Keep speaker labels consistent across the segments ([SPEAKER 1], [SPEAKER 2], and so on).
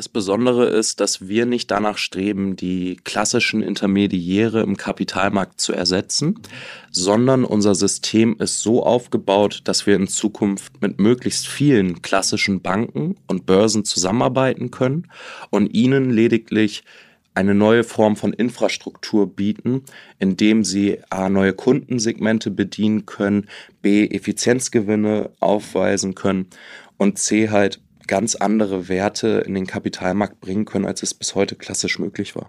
[SPEAKER 1] Das Besondere ist, dass wir nicht danach streben, die klassischen Intermediäre im Kapitalmarkt zu ersetzen, sondern unser System ist so aufgebaut, dass wir in Zukunft mit möglichst vielen klassischen Banken und Börsen zusammenarbeiten können und ihnen lediglich eine neue Form von Infrastruktur bieten, indem sie A, neue Kundensegmente bedienen können, B, Effizienzgewinne aufweisen können und C, halt ganz andere Werte in den Kapitalmarkt bringen können, als es bis heute klassisch möglich war.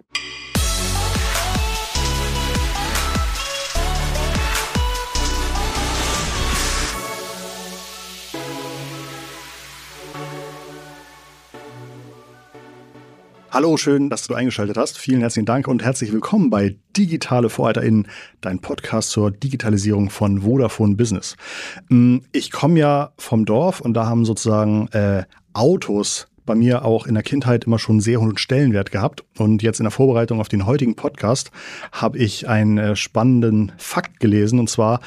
[SPEAKER 2] Hallo, schön, dass du eingeschaltet hast. Vielen herzlichen Dank und herzlich willkommen bei Digitale VorreiterInnen, dein Podcast zur Digitalisierung von Vodafone Business. Mm, ich komme ja vom Dorf und da haben sozusagen äh, Autos bei mir auch in der Kindheit immer schon sehr hohen Stellenwert gehabt. Und jetzt in der Vorbereitung auf den heutigen Podcast habe ich einen äh, spannenden Fakt gelesen und zwar,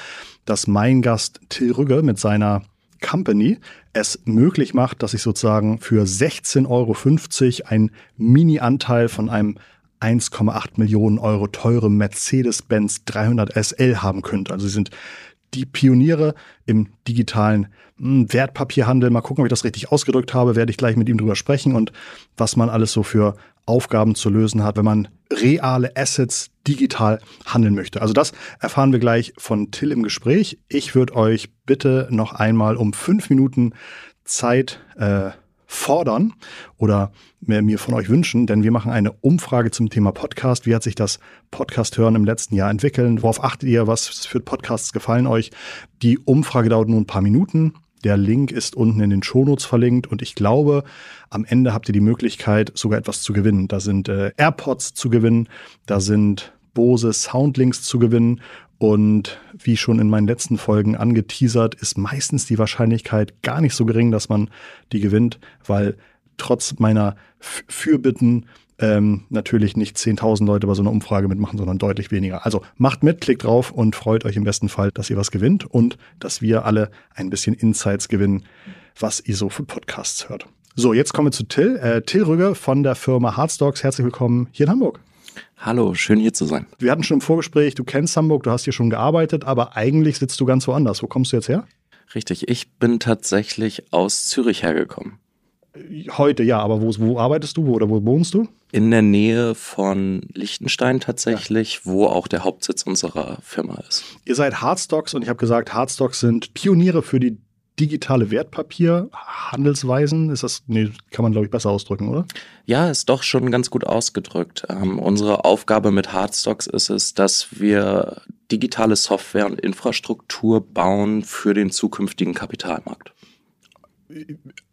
[SPEAKER 2] dass mein Gast Till Rügge mit seiner Company es möglich macht, dass ich sozusagen für 16,50 Euro einen Mini-Anteil von einem 1,8 Millionen Euro teure Mercedes-Benz 300 SL haben könnte. Also sie sind die Pioniere im digitalen hm, Wertpapierhandel. Mal gucken, ob ich das richtig ausgedrückt habe, werde ich gleich mit ihm drüber sprechen und was man alles so für Aufgaben zu lösen hat, wenn man reale Assets digital handeln möchte. Also das erfahren wir gleich von Till im Gespräch. Ich würde euch bitte noch einmal um fünf Minuten Zeit äh, fordern oder mir von euch wünschen, denn wir machen eine Umfrage zum Thema Podcast. Wie hat sich das Podcast hören im letzten Jahr entwickelt? Worauf achtet ihr? Was für Podcasts gefallen euch? Die Umfrage dauert nur ein paar Minuten. Der Link ist unten in den Shownotes verlinkt und ich glaube, am Ende habt ihr die Möglichkeit, sogar etwas zu gewinnen. Da sind äh, AirPods zu gewinnen, da sind Bose Soundlinks zu gewinnen und wie schon in meinen letzten Folgen angeteasert, ist meistens die Wahrscheinlichkeit gar nicht so gering, dass man die gewinnt, weil trotz meiner Fürbitten ähm, natürlich nicht 10.000 Leute bei so einer Umfrage mitmachen, sondern deutlich weniger. Also macht mit, klickt drauf und freut euch im besten Fall, dass ihr was gewinnt und dass wir alle ein bisschen Insights gewinnen, was ihr so für Podcasts hört. So, jetzt kommen wir zu Till. Äh, Till Rügge von der Firma Hardstocks. Herzlich willkommen hier in Hamburg.
[SPEAKER 1] Hallo, schön hier zu sein.
[SPEAKER 2] Wir hatten schon im Vorgespräch, du kennst Hamburg, du hast hier schon gearbeitet, aber eigentlich sitzt du ganz woanders. Wo kommst du jetzt her?
[SPEAKER 1] Richtig, ich bin tatsächlich aus Zürich hergekommen.
[SPEAKER 2] Heute ja, aber wo, wo arbeitest du wo, oder wo wohnst du?
[SPEAKER 1] In der Nähe von Liechtenstein tatsächlich, ja. wo auch der Hauptsitz unserer Firma ist.
[SPEAKER 2] Ihr seid Hardstocks und ich habe gesagt, Hardstocks sind Pioniere für die digitale Wertpapierhandelsweisen. Ist das, nee, kann man glaube ich besser ausdrücken, oder?
[SPEAKER 1] Ja, ist doch schon ganz gut ausgedrückt. Ähm, unsere Aufgabe mit Hardstocks ist es, dass wir digitale Software und Infrastruktur bauen für den zukünftigen Kapitalmarkt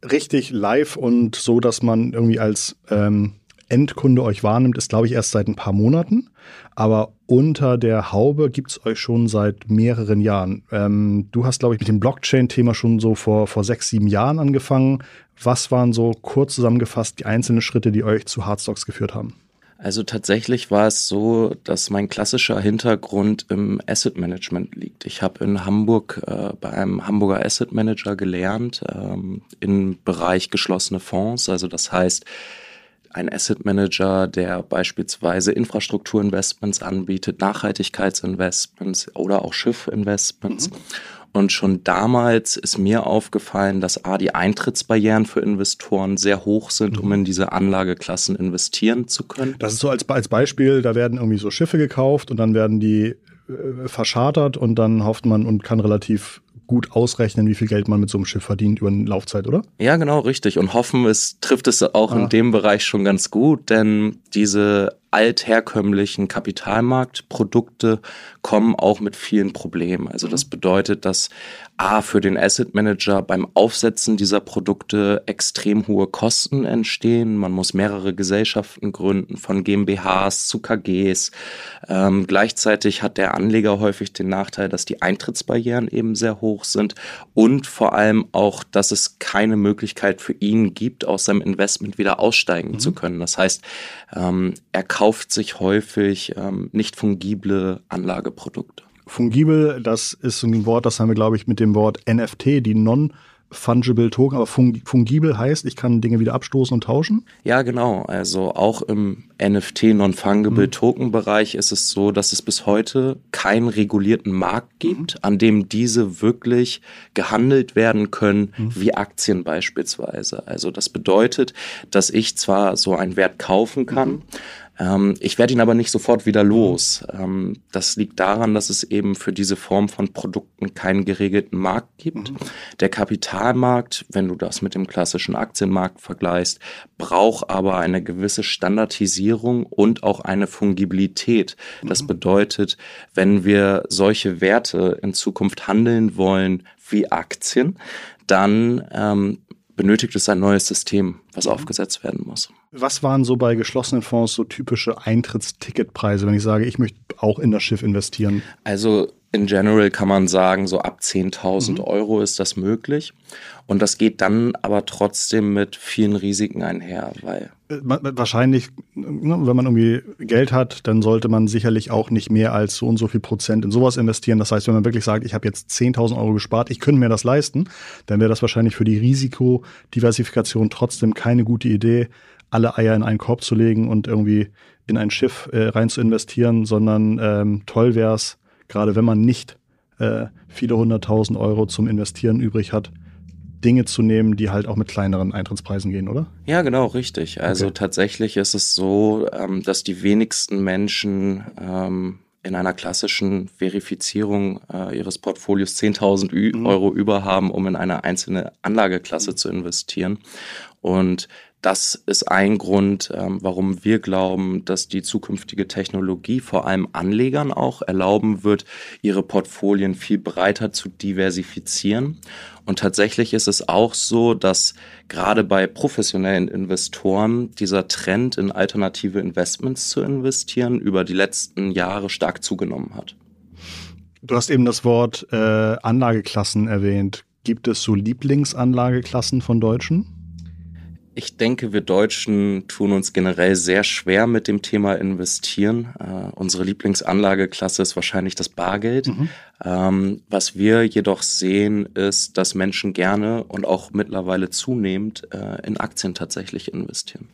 [SPEAKER 2] richtig live und so, dass man irgendwie als ähm, Endkunde euch wahrnimmt, ist, glaube ich, erst seit ein paar Monaten. Aber unter der Haube gibt es euch schon seit mehreren Jahren. Ähm, du hast, glaube ich, mit dem Blockchain-Thema schon so vor, vor sechs, sieben Jahren angefangen. Was waren so kurz zusammengefasst die einzelnen Schritte, die euch zu Hardstocks geführt haben?
[SPEAKER 1] Also tatsächlich war es so, dass mein klassischer Hintergrund im Asset Management liegt. Ich habe in Hamburg äh, bei einem Hamburger Asset Manager gelernt ähm, im Bereich geschlossene Fonds. Also das heißt, ein Asset Manager, der beispielsweise Infrastrukturinvestments anbietet, Nachhaltigkeitsinvestments oder auch Schiffinvestments. Mhm. Und schon damals ist mir aufgefallen, dass A, die Eintrittsbarrieren für Investoren sehr hoch sind, um mhm. in diese Anlageklassen investieren zu können.
[SPEAKER 2] Das ist so als, als Beispiel, da werden irgendwie so Schiffe gekauft und dann werden die äh, verschartert und dann hofft man und kann relativ gut ausrechnen, wie viel Geld man mit so einem Schiff verdient über eine Laufzeit, oder?
[SPEAKER 1] Ja, genau, richtig. Und hoffen, es trifft es auch ah. in dem Bereich schon ganz gut, denn diese altherkömmlichen Kapitalmarktprodukte kommen auch mit vielen Problemen. Also das bedeutet, dass A für den Asset Manager beim Aufsetzen dieser Produkte extrem hohe Kosten entstehen. Man muss mehrere Gesellschaften gründen, von GmbHs zu KGs. Ähm, gleichzeitig hat der Anleger häufig den Nachteil, dass die Eintrittsbarrieren eben sehr hoch sind und vor allem auch, dass es keine Möglichkeit für ihn gibt, aus seinem Investment wieder aussteigen mhm. zu können. Das heißt, ähm, er kauft sich häufig ähm, nicht fungible Anlageprodukte.
[SPEAKER 2] Fungibel, das ist ein Wort, das haben wir, glaube ich, mit dem Wort NFT, die Non- Fungible Token, aber fungibel heißt, ich kann Dinge wieder abstoßen und tauschen?
[SPEAKER 1] Ja, genau. Also auch im NFT Non-Fungible mhm. Token Bereich ist es so, dass es bis heute keinen regulierten Markt gibt, mhm. an dem diese wirklich gehandelt werden können, mhm. wie Aktien beispielsweise. Also das bedeutet, dass ich zwar so einen Wert kaufen kann. Ähm, ich werde ihn aber nicht sofort wieder los. Ähm, das liegt daran, dass es eben für diese Form von Produkten keinen geregelten Markt gibt. Mhm. Der Kapitalmarkt, wenn du das mit dem klassischen Aktienmarkt vergleichst, braucht aber eine gewisse Standardisierung und auch eine Fungibilität. Das mhm. bedeutet, wenn wir solche Werte in Zukunft handeln wollen wie Aktien, dann ähm, benötigt es ein neues System, was mhm. aufgesetzt werden muss.
[SPEAKER 2] Was waren so bei geschlossenen Fonds so typische Eintrittsticketpreise, wenn ich sage, ich möchte auch in das Schiff investieren?
[SPEAKER 1] Also in general kann man sagen, so ab 10.000 mhm. Euro ist das möglich. Und das geht dann aber trotzdem mit vielen Risiken einher, weil.
[SPEAKER 2] Äh, wahrscheinlich, ne, wenn man irgendwie Geld hat, dann sollte man sicherlich auch nicht mehr als so und so viel Prozent in sowas investieren. Das heißt, wenn man wirklich sagt, ich habe jetzt 10.000 Euro gespart, ich könnte mir das leisten, dann wäre das wahrscheinlich für die Risikodiversifikation trotzdem keine gute Idee, alle Eier in einen Korb zu legen und irgendwie in ein Schiff äh, rein zu investieren, sondern ähm, toll wäre es, gerade wenn man nicht äh, viele hunderttausend Euro zum Investieren übrig hat, Dinge zu nehmen, die halt auch mit kleineren Eintrittspreisen gehen, oder?
[SPEAKER 1] Ja, genau, richtig. Also okay. tatsächlich ist es so, ähm, dass die wenigsten Menschen ähm, in einer klassischen Verifizierung äh, ihres Portfolios 10.000 mhm. Euro über haben, um in eine einzelne Anlageklasse zu investieren. Und das ist ein Grund, ähm, warum wir glauben, dass die zukünftige Technologie vor allem Anlegern auch erlauben wird, ihre Portfolien viel breiter zu diversifizieren. Und tatsächlich ist es auch so, dass gerade bei professionellen Investoren dieser Trend in alternative Investments zu investieren über die letzten Jahre stark zugenommen hat.
[SPEAKER 2] Du hast eben das Wort äh, Anlageklassen erwähnt. Gibt es so Lieblingsanlageklassen von Deutschen?
[SPEAKER 1] Ich denke, wir Deutschen tun uns generell sehr schwer mit dem Thema investieren. Äh, unsere Lieblingsanlageklasse ist wahrscheinlich das Bargeld. Mhm. Ähm, was wir jedoch sehen, ist, dass Menschen gerne und auch mittlerweile zunehmend äh, in Aktien tatsächlich investieren.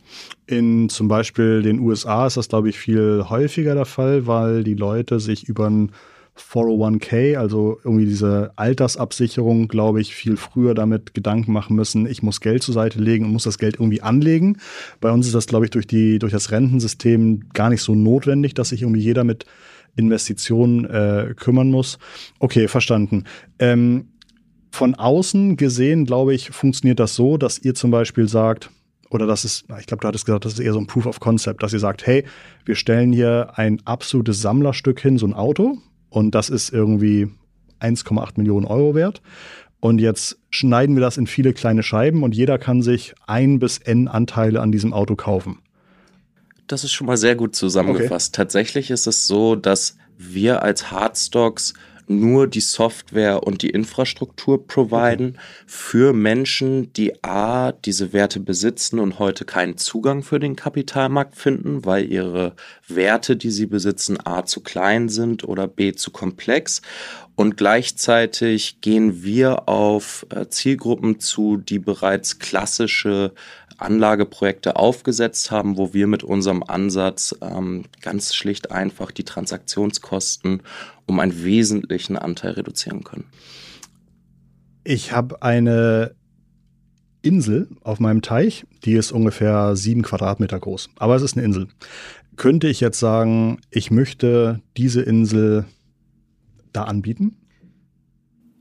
[SPEAKER 2] In zum Beispiel den USA ist das, glaube ich, viel häufiger der Fall, weil die Leute sich über ein 401k, also irgendwie diese Altersabsicherung, glaube ich, viel früher damit Gedanken machen müssen, ich muss Geld zur Seite legen und muss das Geld irgendwie anlegen. Bei uns ist das, glaube ich, durch, die, durch das Rentensystem gar nicht so notwendig, dass sich irgendwie jeder mit Investitionen äh, kümmern muss. Okay, verstanden. Ähm, von außen gesehen, glaube ich, funktioniert das so, dass ihr zum Beispiel sagt, oder das ist, ich glaube, du hattest gesagt, das ist eher so ein Proof of Concept, dass ihr sagt, hey, wir stellen hier ein absolutes Sammlerstück hin, so ein Auto, und das ist irgendwie 1,8 Millionen Euro wert. Und jetzt schneiden wir das in viele kleine Scheiben und jeder kann sich ein bis n Anteile an diesem Auto kaufen.
[SPEAKER 1] Das ist schon mal sehr gut zusammengefasst. Okay. Tatsächlich ist es so, dass wir als Hardstocks nur die Software und die Infrastruktur providen für Menschen, die A, diese Werte besitzen und heute keinen Zugang für den Kapitalmarkt finden, weil ihre Werte, die sie besitzen, A, zu klein sind oder B, zu komplex. Und gleichzeitig gehen wir auf äh, Zielgruppen zu, die bereits klassische Anlageprojekte aufgesetzt haben, wo wir mit unserem Ansatz ähm, ganz schlicht einfach die Transaktionskosten um einen wesentlichen Anteil reduzieren können.
[SPEAKER 2] Ich habe eine Insel auf meinem Teich, die ist ungefähr sieben Quadratmeter groß, aber es ist eine Insel. Könnte ich jetzt sagen, ich möchte diese Insel da anbieten?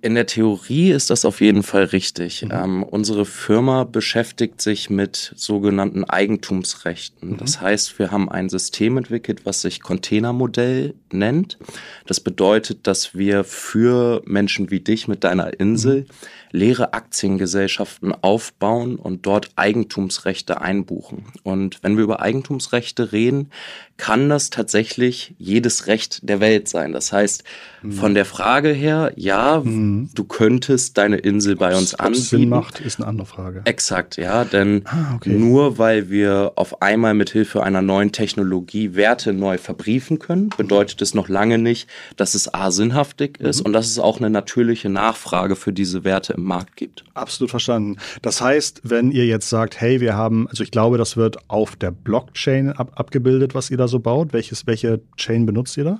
[SPEAKER 1] In der Theorie ist das auf jeden Fall richtig. Mhm. Ähm, unsere Firma beschäftigt sich mit sogenannten Eigentumsrechten. Mhm. Das heißt, wir haben ein System entwickelt, was sich Containermodell nennt. Das bedeutet, dass wir für Menschen wie dich mit deiner Insel mhm. leere Aktiengesellschaften aufbauen und dort Eigentumsrechte einbuchen. Und wenn wir über Eigentumsrechte reden, kann das tatsächlich jedes Recht der Welt sein. Das heißt, mhm. von der Frage her, ja, mhm Mhm. Du könntest deine Insel bei uns
[SPEAKER 2] Ob's
[SPEAKER 1] anbieten.
[SPEAKER 2] Sinn macht, ist eine andere Frage.
[SPEAKER 1] Exakt, ja, denn
[SPEAKER 2] Ah, okay.
[SPEAKER 1] nur weil wir auf einmal mit Hilfe einer neuen Technologie Werte neu verbriefen können, bedeutet es noch lange nicht, dass es a sinnhaftig ist und dass es auch eine natürliche Nachfrage für diese Werte im Markt gibt.
[SPEAKER 2] Absolut verstanden. Das heißt, wenn ihr jetzt sagt, hey, wir haben, also ich glaube, das wird auf der Blockchain ab, abgebildet, was ihr da so baut. Welches, welche Chain benutzt ihr da?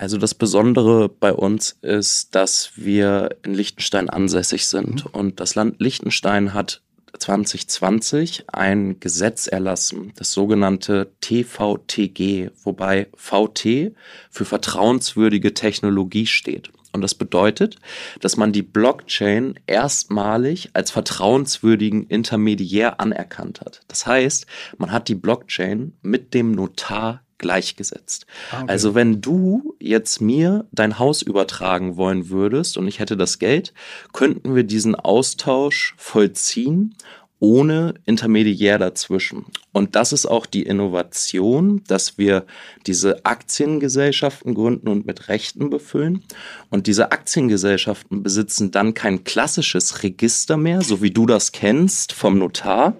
[SPEAKER 1] Also das Besondere bei uns ist, dass wir in Liechtenstein ansässig sind und das Land Liechtenstein hat 2020 ein Gesetz erlassen, das sogenannte TVTG, wobei VT für vertrauenswürdige Technologie steht. Und das bedeutet, dass man die Blockchain erstmalig als vertrauenswürdigen Intermediär anerkannt hat. Das heißt, man hat die Blockchain mit dem Notar gleichgesetzt.
[SPEAKER 2] Ah, okay.
[SPEAKER 1] Also wenn du jetzt mir dein Haus übertragen wollen würdest und ich hätte das Geld, könnten wir diesen Austausch vollziehen ohne Intermediär dazwischen. Und das ist auch die Innovation, dass wir diese Aktiengesellschaften gründen und mit Rechten befüllen. Und diese Aktiengesellschaften besitzen dann kein klassisches Register mehr, so wie du das kennst vom Notar,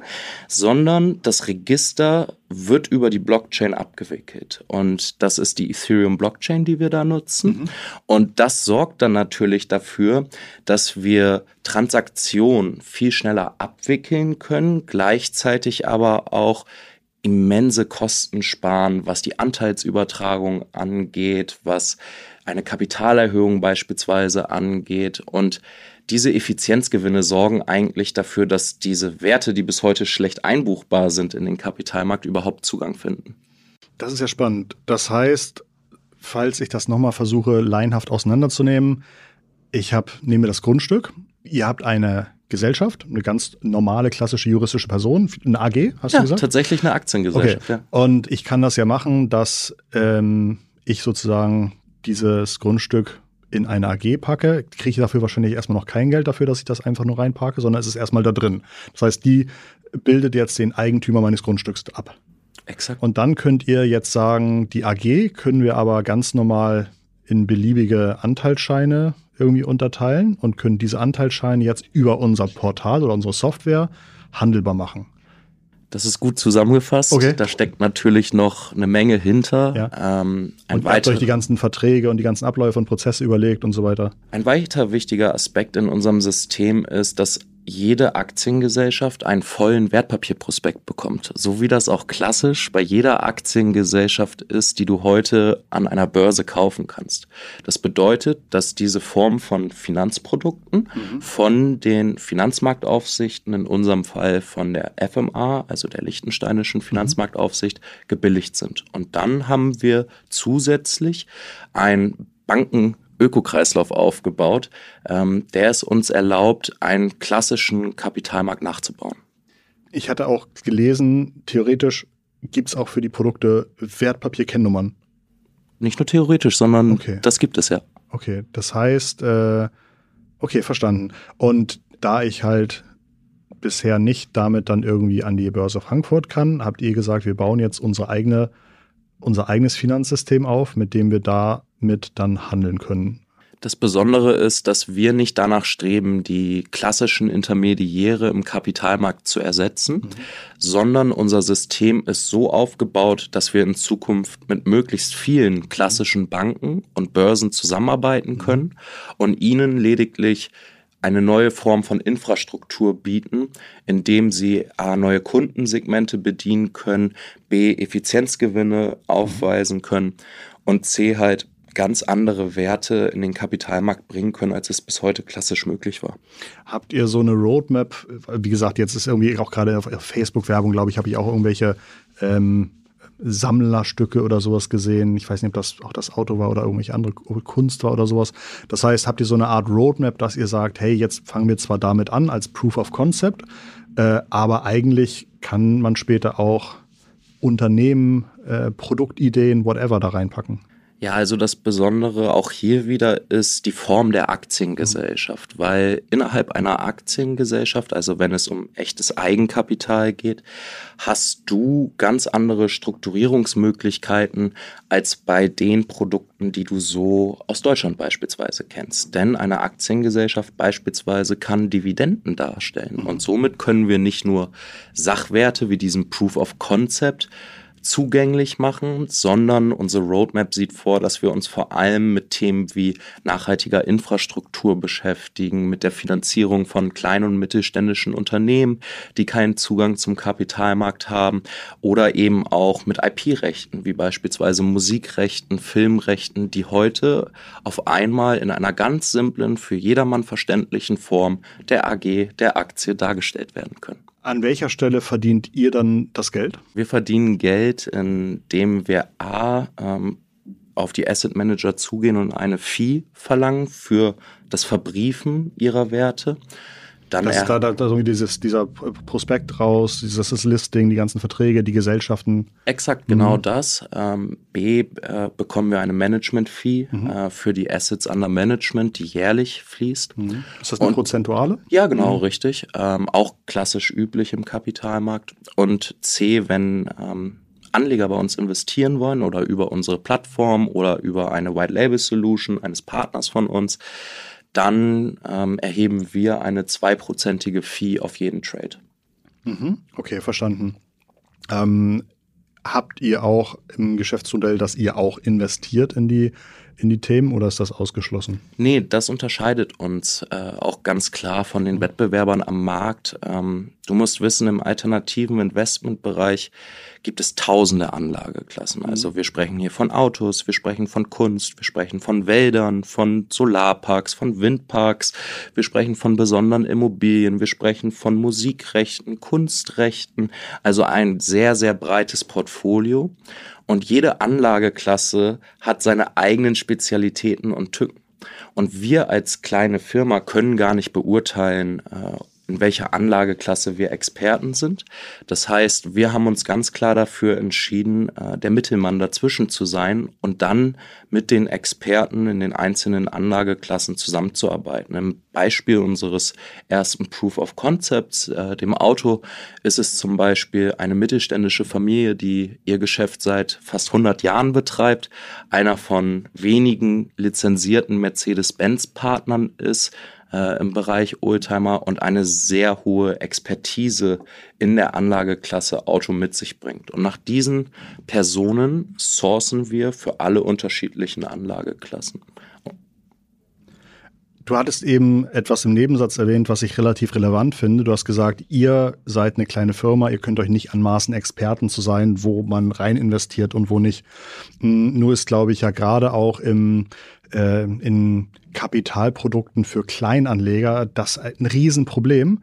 [SPEAKER 1] sondern das Register wird über die Blockchain abgewickelt. Und das ist die Ethereum Blockchain, die wir da nutzen. Und das sorgt dann natürlich dafür, dass wir Transaktionen viel schneller abwickeln können, gleichzeitig aber auch immense Kosten sparen, was die Anteilsübertragung angeht, was eine Kapitalerhöhung beispielsweise angeht. Und diese Effizienzgewinne sorgen eigentlich dafür, dass diese Werte, die bis heute schlecht einbuchbar sind in den Kapitalmarkt, überhaupt Zugang finden.
[SPEAKER 2] Das ist ja spannend. Das heißt, falls ich das nochmal versuche, laienhaft auseinanderzunehmen, ich habe, nehme das Grundstück, ihr habt eine Gesellschaft, eine ganz normale, klassische juristische Person, eine AG, hast
[SPEAKER 1] Ja,
[SPEAKER 2] du gesagt?
[SPEAKER 1] tatsächlich eine Aktiengesellschaft.
[SPEAKER 2] Okay. Und ich kann das ja machen, dass ähm, ich sozusagen dieses Grundstück in eine AG packe, kriege ich dafür wahrscheinlich erstmal noch kein Geld dafür, dass ich das einfach nur reinparke, sondern es ist erstmal da drin. Das heißt, die bildet jetzt den Eigentümer meines Grundstücks ab.
[SPEAKER 1] Exakt.
[SPEAKER 2] Und dann könnt ihr jetzt sagen, die AG können wir aber ganz normal in beliebige Anteilsscheine irgendwie unterteilen und können diese Anteilsscheine jetzt über unser Portal oder unsere Software handelbar machen.
[SPEAKER 1] Das ist gut zusammengefasst.
[SPEAKER 2] Okay.
[SPEAKER 1] Da steckt natürlich noch eine Menge hinter.
[SPEAKER 2] Ja.
[SPEAKER 1] Ähm,
[SPEAKER 2] Und ihr habt
[SPEAKER 1] weiter,
[SPEAKER 2] euch die ganzen Verträge und die ganzen Abläufe und Prozesse überlegt und so weiter.
[SPEAKER 1] ein weiter wichtiger Aspekt in unserem System ist, dass jede Aktiengesellschaft einen vollen Wertpapierprospekt bekommt. So wie das auch klassisch bei jeder Aktiengesellschaft ist, die du heute an einer Börse kaufen kannst. Das bedeutet, dass diese Form von Finanzprodukten von den Finanzmarktaufsichten, in unserem Fall von der FMA, also der Liechtensteinischen Finanzmarktaufsicht, gebilligt sind. Und dann haben wir zusätzlich ein Banken Ökokreislauf aufgebaut, ähm, der es uns erlaubt, einen klassischen Kapitalmarkt nachzubauen.
[SPEAKER 2] Ich hatte auch gelesen, theoretisch gibt es auch für die Produkte Wertpapierkennnummern.
[SPEAKER 1] Nicht nur theoretisch, sondern
[SPEAKER 2] Okay.
[SPEAKER 1] das gibt es ja.
[SPEAKER 2] Okay, das heißt, äh, okay, verstanden. Und da ich halt bisher nicht damit dann irgendwie an die Börse Frankfurt kann, habt ihr gesagt, wir bauen jetzt unsere eigene, unser eigenes Finanzsystem auf, mit dem wir damit dann handeln können.
[SPEAKER 1] Das Besondere ist, dass wir nicht danach streben, die klassischen Intermediäre im Kapitalmarkt zu ersetzen, sondern unser System ist so aufgebaut, dass wir in Zukunft mit möglichst vielen klassischen Banken und Börsen zusammenarbeiten können und ihnen lediglich eine neue Form von Infrastruktur bieten, indem sie A, neue Kundensegmente bedienen können, B, Effizienzgewinne aufweisen können und C, halt ganz andere Werte in den Kapitalmarkt bringen können, als es bis heute klassisch möglich war.
[SPEAKER 2] Habt ihr so eine Roadmap? Wie gesagt, jetzt ist irgendwie auch gerade auf Facebook-Werbung, glaube ich, habe ich auch irgendwelche ähm, Sammlerstücke oder sowas gesehen. Ich weiß nicht, ob das auch das Auto war oder irgendwelche andere Kunst war oder sowas. Das heißt, habt ihr so eine Art Roadmap, dass ihr sagt, hey, jetzt fangen wir zwar damit an als Proof of Concept, äh, aber eigentlich kann man später auch Unternehmen, äh, Produktideen, whatever da reinpacken.
[SPEAKER 1] Ja, also das Besondere auch hier wieder ist die Form der Aktiengesellschaft, weil innerhalb einer Aktiengesellschaft, also wenn es um echtes Eigenkapital geht, hast du ganz andere Strukturierungsmöglichkeiten als bei den Produkten, die du so aus Deutschland beispielsweise kennst. Denn eine Aktiengesellschaft beispielsweise kann Dividenden darstellen und somit können wir nicht nur Sachwerte wie diesen Proof of Concept zugänglich machen, sondern unsere Roadmap sieht vor, dass wir uns vor allem mit Themen wie nachhaltiger Infrastruktur beschäftigen, mit der Finanzierung von kleinen und mittelständischen Unternehmen, die keinen Zugang zum Kapitalmarkt haben oder eben auch mit IP-Rechten, wie beispielsweise Musikrechten, Filmrechten, die heute auf einmal in einer ganz simplen, für jedermann verständlichen Form der AG, der Aktie dargestellt werden können.
[SPEAKER 2] An welcher Stelle verdient ihr dann das Geld?
[SPEAKER 1] Wir verdienen Geld, indem wir A, ähm, auf die Asset Manager zugehen und eine Fee verlangen für das Verbriefen ihrer Werte.
[SPEAKER 2] Dann das ist da, da, da dieses, dieser Prospekt raus, dieses Listing, die ganzen Verträge, die Gesellschaften.
[SPEAKER 1] Exakt, genau mhm. das. Ähm, B äh, bekommen wir eine Management-Fee mhm. äh, für die Assets under Management, die jährlich fließt.
[SPEAKER 2] Mhm. Ist das eine Und, prozentuale?
[SPEAKER 1] Ja, genau, mhm. richtig. Ähm, auch klassisch üblich im Kapitalmarkt. Und C, wenn ähm, Anleger bei uns investieren wollen oder über unsere Plattform oder über eine White Label Solution eines Partners von uns, dann ähm, erheben wir eine zweiprozentige Fee auf jeden Trade.
[SPEAKER 2] Mhm. Okay, verstanden. Ähm, habt ihr auch im Geschäftsmodell, dass ihr auch investiert in die in die Themen oder ist das ausgeschlossen?
[SPEAKER 1] Nee, das unterscheidet uns äh, auch ganz klar von den Wettbewerbern am Markt. Ähm, du musst wissen, im alternativen Investmentbereich gibt es tausende Anlageklassen. Also mhm. wir sprechen hier von Autos, wir sprechen von Kunst, wir sprechen von Wäldern, von Solarparks, von Windparks, wir sprechen von besonderen Immobilien, wir sprechen von Musikrechten, Kunstrechten, also ein sehr, sehr breites Portfolio. Und jede Anlageklasse hat seine eigenen Spezialitäten und Tücken. Und wir als kleine Firma können gar nicht beurteilen, äh, in welcher Anlageklasse wir Experten sind. Das heißt, wir haben uns ganz klar dafür entschieden, äh, der Mittelmann dazwischen zu sein und dann mit den Experten in den einzelnen Anlageklassen zusammenzuarbeiten. Im Beispiel unseres ersten Proof of Concepts, äh, dem Auto, ist es zum Beispiel eine mittelständische Familie, die ihr Geschäft seit fast 100 Jahren betreibt, einer von wenigen lizenzierten Mercedes-Benz-Partnern ist, äh, im Bereich Oldtimer und eine sehr hohe Expertise in der Anlageklasse Auto mit sich bringt. Und nach diesen Personen sourcen wir für alle unterschiedlichen Anlageklassen.
[SPEAKER 2] Du hattest eben etwas im Nebensatz erwähnt, was ich relativ relevant finde. Du hast gesagt, ihr seid eine kleine Firma, ihr könnt euch nicht anmaßen, Experten zu sein, wo man rein investiert und wo nicht. Hm, nur ist, glaube ich, ja gerade auch im äh, in Kapitalprodukten für Kleinanleger das ein Riesenproblem,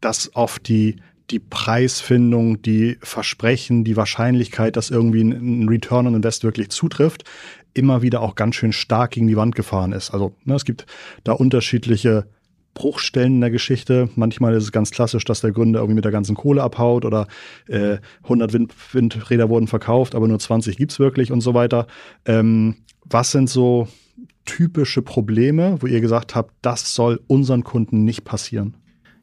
[SPEAKER 2] dass auf die die Preisfindung, die Versprechen, die Wahrscheinlichkeit, dass irgendwie ein Return on Invest wirklich zutrifft, immer wieder auch ganz schön stark gegen die Wand gefahren ist. Also ne, es gibt da unterschiedliche Bruchstellen in der Geschichte. Manchmal ist es ganz klassisch, dass der Gründer irgendwie mit der ganzen Kohle abhaut oder äh, 100 Wind Windräder wurden verkauft, aber nur 20 gibt's wirklich und so weiter. Ähm, was sind so typische Probleme, wo ihr gesagt habt, das soll unseren Kunden nicht passieren?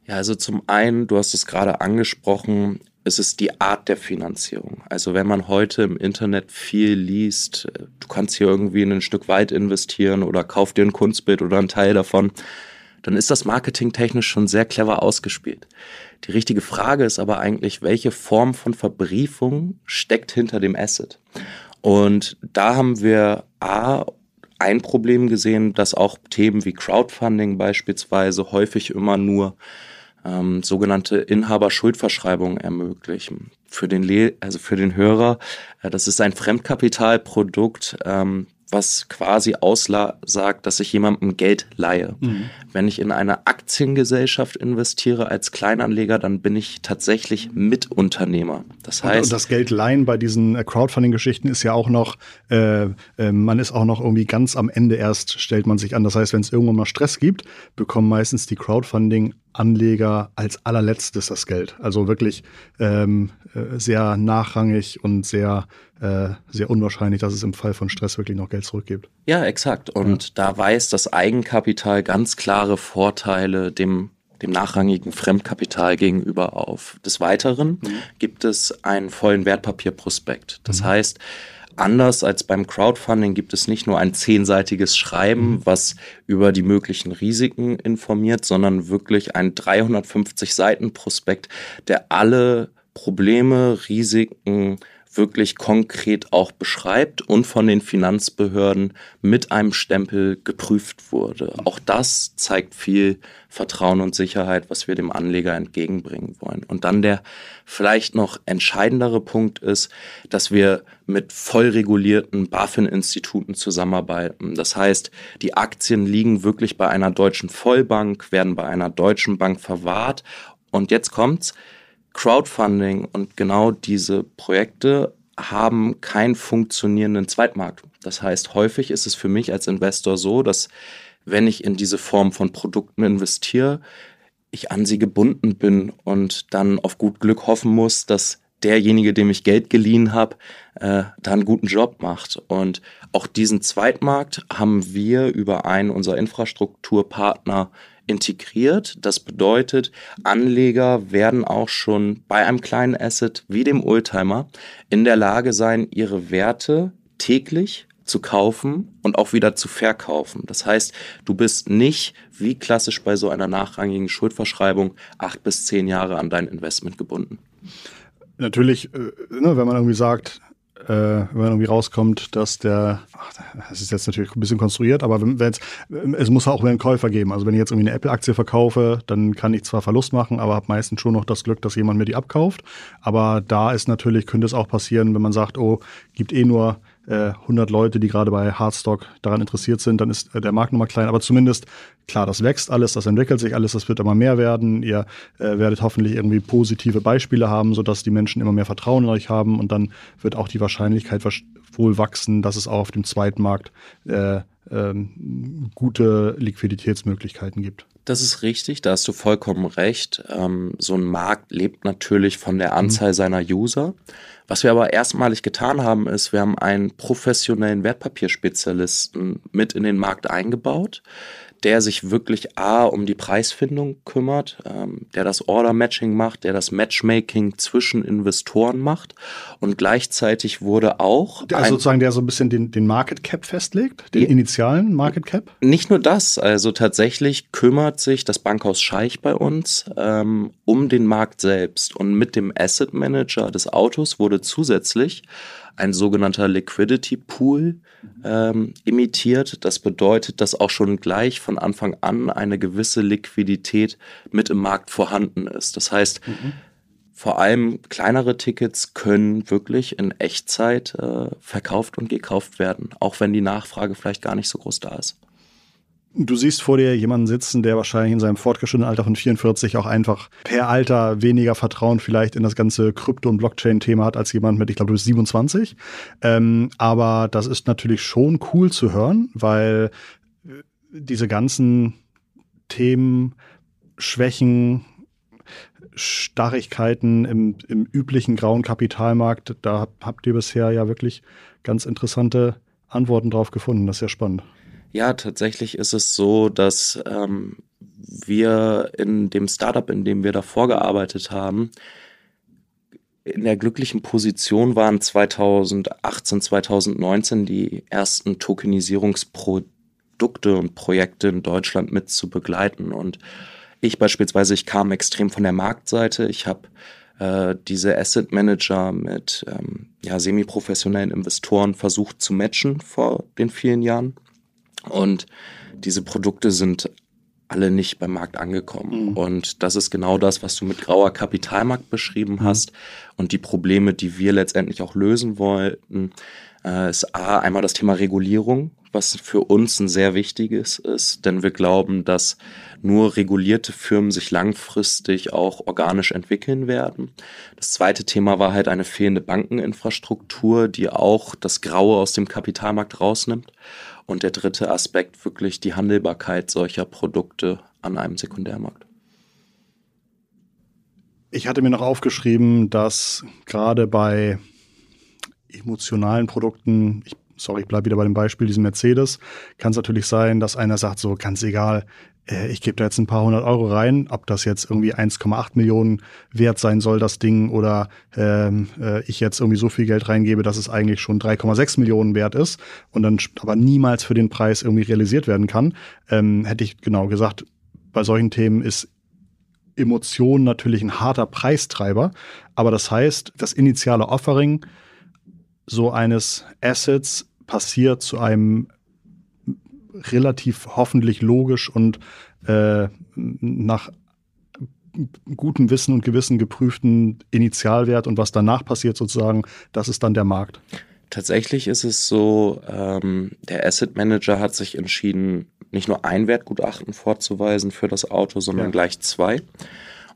[SPEAKER 1] Ja, also zum einen, du hast es gerade angesprochen, es ist die Art der Finanzierung. Also wenn man heute im Internet viel liest, du kannst hier irgendwie in ein Stück weit investieren oder kauf dir ein Kunstbild oder einen Teil davon, dann ist das marketingtechnisch schon sehr clever ausgespielt. Die richtige Frage ist aber eigentlich, welche Form von Verbriefung steckt hinter dem Asset? Und da haben wir A, ein Problem gesehen, dass auch Themen wie Crowdfunding beispielsweise häufig immer nur ähm, sogenannte Inhaberschuldverschreibungen ermöglichen. Für den, Le also für den Hörer, äh, das ist ein Fremdkapitalprodukt, ähm, was quasi aussagt, dass ich jemandem Geld leihe. Mhm. Wenn ich in eine Aktiengesellschaft investiere als Kleinanleger, dann bin ich tatsächlich Mitunternehmer. Das heißt.
[SPEAKER 2] Und, das Geld leihen bei diesen äh, Crowdfunding-Geschichten ist ja auch noch, äh, äh, man ist auch noch irgendwie ganz am Ende erst, stellt man sich an. Das heißt, wenn es irgendwann mal Stress gibt, bekommen meistens die Crowdfunding Anleger als allerletztes das Geld. Also wirklich ähm, äh, sehr nachrangig und sehr, äh, sehr unwahrscheinlich, dass es im Fall von Stress wirklich noch Geld zurückgibt.
[SPEAKER 1] Ja, exakt. Und ja. da weist das Eigenkapital ganz klare Vorteile dem dem nachrangigen Fremdkapital gegenüber auf. Des Weiteren mhm. gibt es einen vollen Wertpapierprospekt. Das mhm. heißt, Anders als beim Crowdfunding gibt es nicht nur ein zehnseitiges Schreiben, mhm. was über die möglichen Risiken informiert, sondern wirklich ein 350 Seiten Prospekt, der alle Probleme, Risiken, wirklich konkret auch beschreibt und von den Finanzbehörden mit einem Stempel geprüft wurde. Auch das zeigt viel Vertrauen und Sicherheit, was wir dem Anleger entgegenbringen wollen. Und dann der vielleicht noch entscheidendere Punkt ist, dass wir mit voll regulierten BaFin-Instituten zusammenarbeiten. Das heißt, die Aktien liegen wirklich bei einer deutschen Vollbank, werden bei einer deutschen Bank verwahrt. Und jetzt kommt's Crowdfunding und genau diese Projekte haben keinen funktionierenden Zweitmarkt. Das heißt, häufig ist es für mich als Investor so, dass wenn ich in diese Form von Produkten investiere, ich an sie gebunden bin und dann auf gut Glück hoffen muss, dass derjenige, dem ich Geld geliehen habe, äh, da einen guten Job macht. Und auch diesen Zweitmarkt haben wir über einen unserer Infrastrukturpartner integriert. Das bedeutet, Anleger werden auch schon bei einem kleinen Asset wie dem Oldtimer in der Lage sein, ihre Werte täglich zu kaufen und auch wieder zu verkaufen. Das heißt, du bist nicht wie klassisch bei so einer nachrangigen Schuldverschreibung acht bis zehn Jahre an dein Investment gebunden.
[SPEAKER 2] Natürlich, äh, ne, wenn man irgendwie sagt, äh, wenn irgendwie rauskommt, dass der, ach, das ist jetzt natürlich ein bisschen konstruiert, aber wenn, es muss auch einen Käufer geben. Also wenn ich jetzt irgendwie eine Apple-Aktie verkaufe, dann kann ich zwar Verlust machen, aber habe meistens schon noch das Glück, dass jemand mir die abkauft. Aber da ist natürlich, könnte es auch passieren, wenn man sagt, oh, gibt eh nur 100 äh, Leute, die gerade bei Hardstock daran interessiert sind, dann ist äh, der Markt nochmal klein. Aber zumindest, klar, das wächst alles, das entwickelt sich alles, das wird immer mehr werden. Ihr äh, werdet hoffentlich irgendwie positive Beispiele haben, sodass die Menschen immer mehr Vertrauen in euch haben und dann wird auch die Wahrscheinlichkeit wohl wachsen, dass es auch auf dem Zweitmarkt äh, ähm, gute Liquiditätsmöglichkeiten gibt.
[SPEAKER 1] Das ist richtig, da hast du vollkommen recht. Ähm, so ein Markt lebt natürlich von der Anzahl mhm. seiner User. Was wir aber erstmalig getan haben, ist, wir haben einen professionellen Wertpapierspezialisten mit in den Markt eingebaut, der sich wirklich A um die Preisfindung kümmert, ähm, der das Order-Matching macht, der das Matchmaking zwischen Investoren macht und gleichzeitig wurde auch.
[SPEAKER 2] Der, also sozusagen der so ein bisschen den, den Market Cap festlegt, den initialen Market Cap?
[SPEAKER 1] Nicht nur das, also tatsächlich kümmert sich das Bankhaus Scheich bei uns ähm, um den Markt selbst und mit dem Asset Manager des Autos wurde zusätzlich ein sogenannter Liquidity Pool ähm, imitiert. Das bedeutet, dass auch schon gleich von Anfang an eine gewisse Liquidität mit im Markt vorhanden ist. Das heißt, mhm. vor allem kleinere Tickets können wirklich in Echtzeit äh, verkauft und gekauft werden, auch wenn die Nachfrage vielleicht gar nicht so groß da ist.
[SPEAKER 2] Du siehst vor dir jemanden sitzen, der wahrscheinlich in seinem fortgeschrittenen Alter von 44 auch einfach per Alter weniger Vertrauen vielleicht in das ganze Krypto- und Blockchain-Thema hat als jemand mit, ich glaube, du bist 27. Ähm, aber das ist natürlich schon cool zu hören, weil äh, diese ganzen Themen, Schwächen, Starrigkeiten im, im üblichen grauen Kapitalmarkt, da habt ihr bisher ja wirklich ganz interessante Antworten drauf gefunden. Das ist ja spannend.
[SPEAKER 1] Ja, tatsächlich ist es so, dass ähm, wir in dem Startup, in dem wir davor gearbeitet haben, in der glücklichen Position waren 2018, 2019 die ersten Tokenisierungsprodukte und Projekte in Deutschland mit zu begleiten. Und ich beispielsweise, ich kam extrem von der Marktseite. Ich habe äh, diese Asset Manager mit ähm, ja, semi-professionellen Investoren versucht zu matchen vor den vielen Jahren. Und diese Produkte sind alle nicht beim Markt angekommen. Mhm. Und das ist genau das, was du mit grauer Kapitalmarkt beschrieben mhm. hast. Und die Probleme, die wir letztendlich auch lösen wollten, äh, ist A, einmal das Thema Regulierung, was für uns ein sehr wichtiges ist, denn wir glauben, dass nur regulierte Firmen sich langfristig auch organisch entwickeln werden. Das zweite Thema war halt eine fehlende Bankeninfrastruktur, die auch das Graue aus dem Kapitalmarkt rausnimmt. Und der dritte Aspekt wirklich die Handelbarkeit solcher Produkte an einem Sekundärmarkt.
[SPEAKER 2] Ich hatte mir noch aufgeschrieben, dass gerade bei emotionalen Produkten, ich, sorry, ich bleibe wieder bei dem Beispiel, diesem Mercedes, kann es natürlich sein, dass einer sagt, so ganz egal, äh, ich gebe da jetzt ein paar hundert Euro rein, ob das jetzt irgendwie 1,8 Millionen wert sein soll, das Ding, oder ähm, äh, ich jetzt irgendwie so viel Geld reingebe, dass es eigentlich schon 3,6 Millionen wert ist und dann aber niemals für den Preis irgendwie realisiert werden kann, ähm, hätte ich genau gesagt, bei solchen Themen ist Emotion natürlich ein harter Preistreiber, aber das heißt, das initiale Offering so eines Assets passiert zu einem relativ hoffentlich logisch und äh, nach gutem Wissen und Gewissen geprüften Initialwert und was danach passiert sozusagen, das ist dann der Markt.
[SPEAKER 1] Tatsächlich ist es so, ähm, der Asset Manager hat sich entschieden, nicht nur ein Wertgutachten vorzuweisen für das Auto, sondern ja. gleich zwei.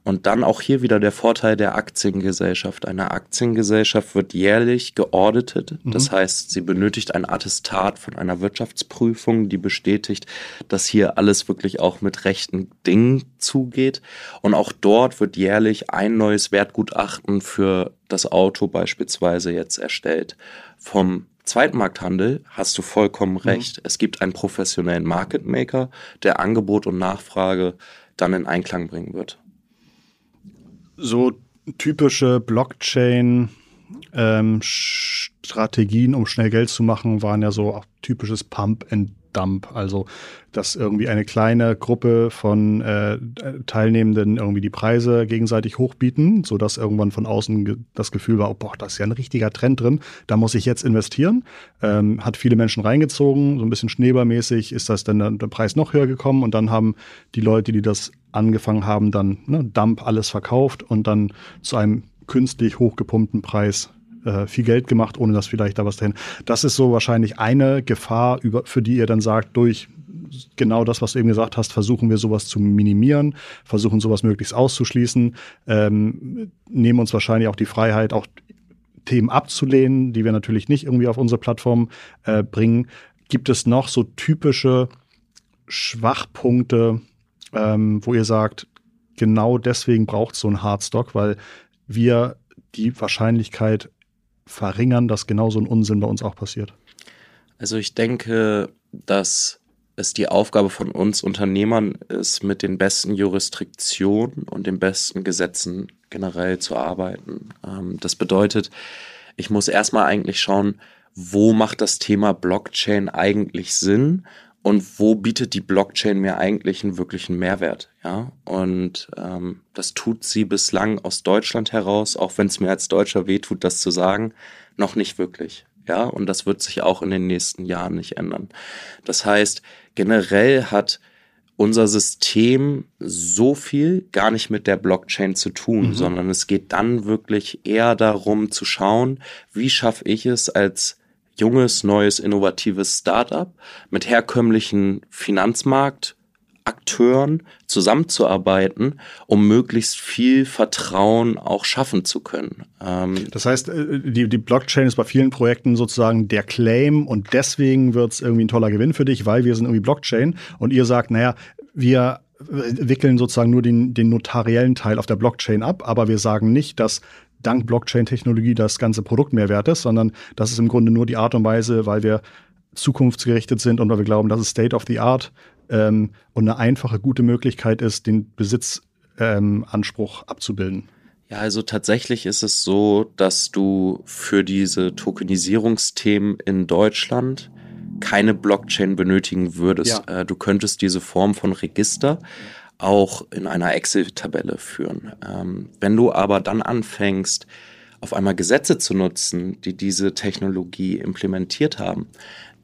[SPEAKER 1] Und dann auch hier wieder der Vorteil der Aktiengesellschaft. Eine Aktiengesellschaft wird jährlich geauditet. Mhm. Das heißt, sie benötigt ein Attestat von einer Wirtschaftsprüfung, die bestätigt, dass hier alles wirklich auch mit rechten Dingen zugeht. Und auch dort wird jährlich ein neues Wertgutachten für das Auto beispielsweise jetzt erstellt. Vom Zweitmarkthandel hast du vollkommen mhm. recht. Mhm. Es gibt einen professionellen Market Maker, der Angebot und Nachfrage dann in Einklang bringen wird
[SPEAKER 2] so typische Blockchain ähm, Strategien, um schnell Geld zu machen, waren ja so typisches Pump and Dump. Also, dass irgendwie eine kleine Gruppe von äh, Teilnehmenden irgendwie die Preise gegenseitig hochbieten, sodass irgendwann von außen ge das Gefühl war, oh, boah, da ist ja ein richtiger Trend drin, da muss ich jetzt investieren. Ähm, hat viele Menschen reingezogen, so ein bisschen schneeballmäßig ist das dann der Preis noch höher gekommen und dann haben die Leute, die das angefangen haben, dann ne, Dump alles verkauft und dann zu einem künstlich hochgepumpten Preis äh, viel Geld gemacht, ohne dass vielleicht da was dahin. Das ist so wahrscheinlich eine Gefahr, über, für die ihr dann sagt, durch genau das, was du eben gesagt hast, versuchen wir sowas zu minimieren, versuchen sowas möglichst auszuschließen, ähm, nehmen uns wahrscheinlich auch die Freiheit, auch Themen abzulehnen, die wir natürlich nicht irgendwie auf unsere Plattform äh, bringen. Gibt es noch so typische Schwachpunkte, ähm, wo ihr sagt, genau deswegen braucht es so einen Hardstock, weil wir die Wahrscheinlichkeit verringern, dass genau so ein Unsinn bei uns auch passiert?
[SPEAKER 1] Also ich denke, dass es die Aufgabe von uns Unternehmern ist, mit den besten Jurisdiktionen und den besten Gesetzen generell zu arbeiten. Ähm, das bedeutet, ich muss erstmal eigentlich schauen, wo macht das Thema Blockchain eigentlich Sinn und wo bietet die Blockchain mir eigentlich einen wirklichen Mehrwert, ja? Und ähm, das tut sie bislang aus Deutschland heraus, auch wenn es mir als Deutscher wehtut, das zu sagen, noch nicht wirklich, ja? Und das wird sich auch in den nächsten Jahren nicht ändern. Das heißt, generell hat unser System so viel gar nicht mit der Blockchain zu tun, mhm. sondern es geht dann wirklich eher darum zu schauen, wie schaffe ich es als junges, neues, innovatives Startup mit herkömmlichen Finanzmarktakteuren zusammenzuarbeiten, um möglichst viel Vertrauen auch schaffen zu können.
[SPEAKER 2] Ähm das heißt, äh, die, die Blockchain ist bei vielen Projekten sozusagen der Claim und deswegen wird es irgendwie ein toller Gewinn für dich, weil wir sind irgendwie Blockchain und ihr sagt, naja, wir wickeln sozusagen nur den, den notariellen Teil auf der Blockchain ab, aber wir sagen nicht, dass dank Blockchain-Technologie das ganze Produkt mehr wert ist, sondern das ist im Grunde nur die Art und Weise, weil wir zukunftsgerichtet sind und weil wir glauben, dass es State of the Art ähm, und eine einfache, gute Möglichkeit ist, den Besitzanspruch ähm, abzubilden.
[SPEAKER 1] Ja, also tatsächlich ist es so, dass du für diese Tokenisierungsthemen in Deutschland keine Blockchain benötigen würdest. Ja. Äh, du könntest diese Form von Register auch in einer Excel-Tabelle führen. Ähm, wenn du aber dann anfängst, auf einmal Gesetze zu nutzen, die diese Technologie implementiert haben,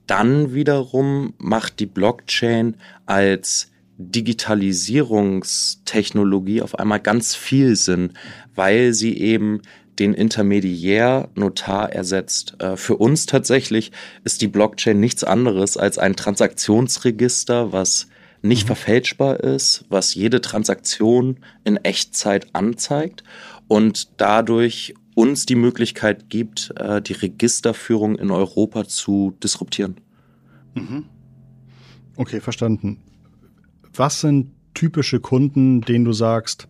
[SPEAKER 1] dann wiederum macht die Blockchain als Digitalisierungstechnologie auf einmal ganz viel Sinn, weil sie eben den Intermediär Notar ersetzt. Äh, für uns tatsächlich ist die Blockchain nichts anderes als ein Transaktionsregister, was nicht mhm. verfälschbar ist, was jede Transaktion in Echtzeit anzeigt und dadurch uns die Möglichkeit gibt, äh, die Registerführung in Europa zu disruptieren.
[SPEAKER 2] Mhm. Okay, verstanden. Was sind typische Kunden, denen du sagst,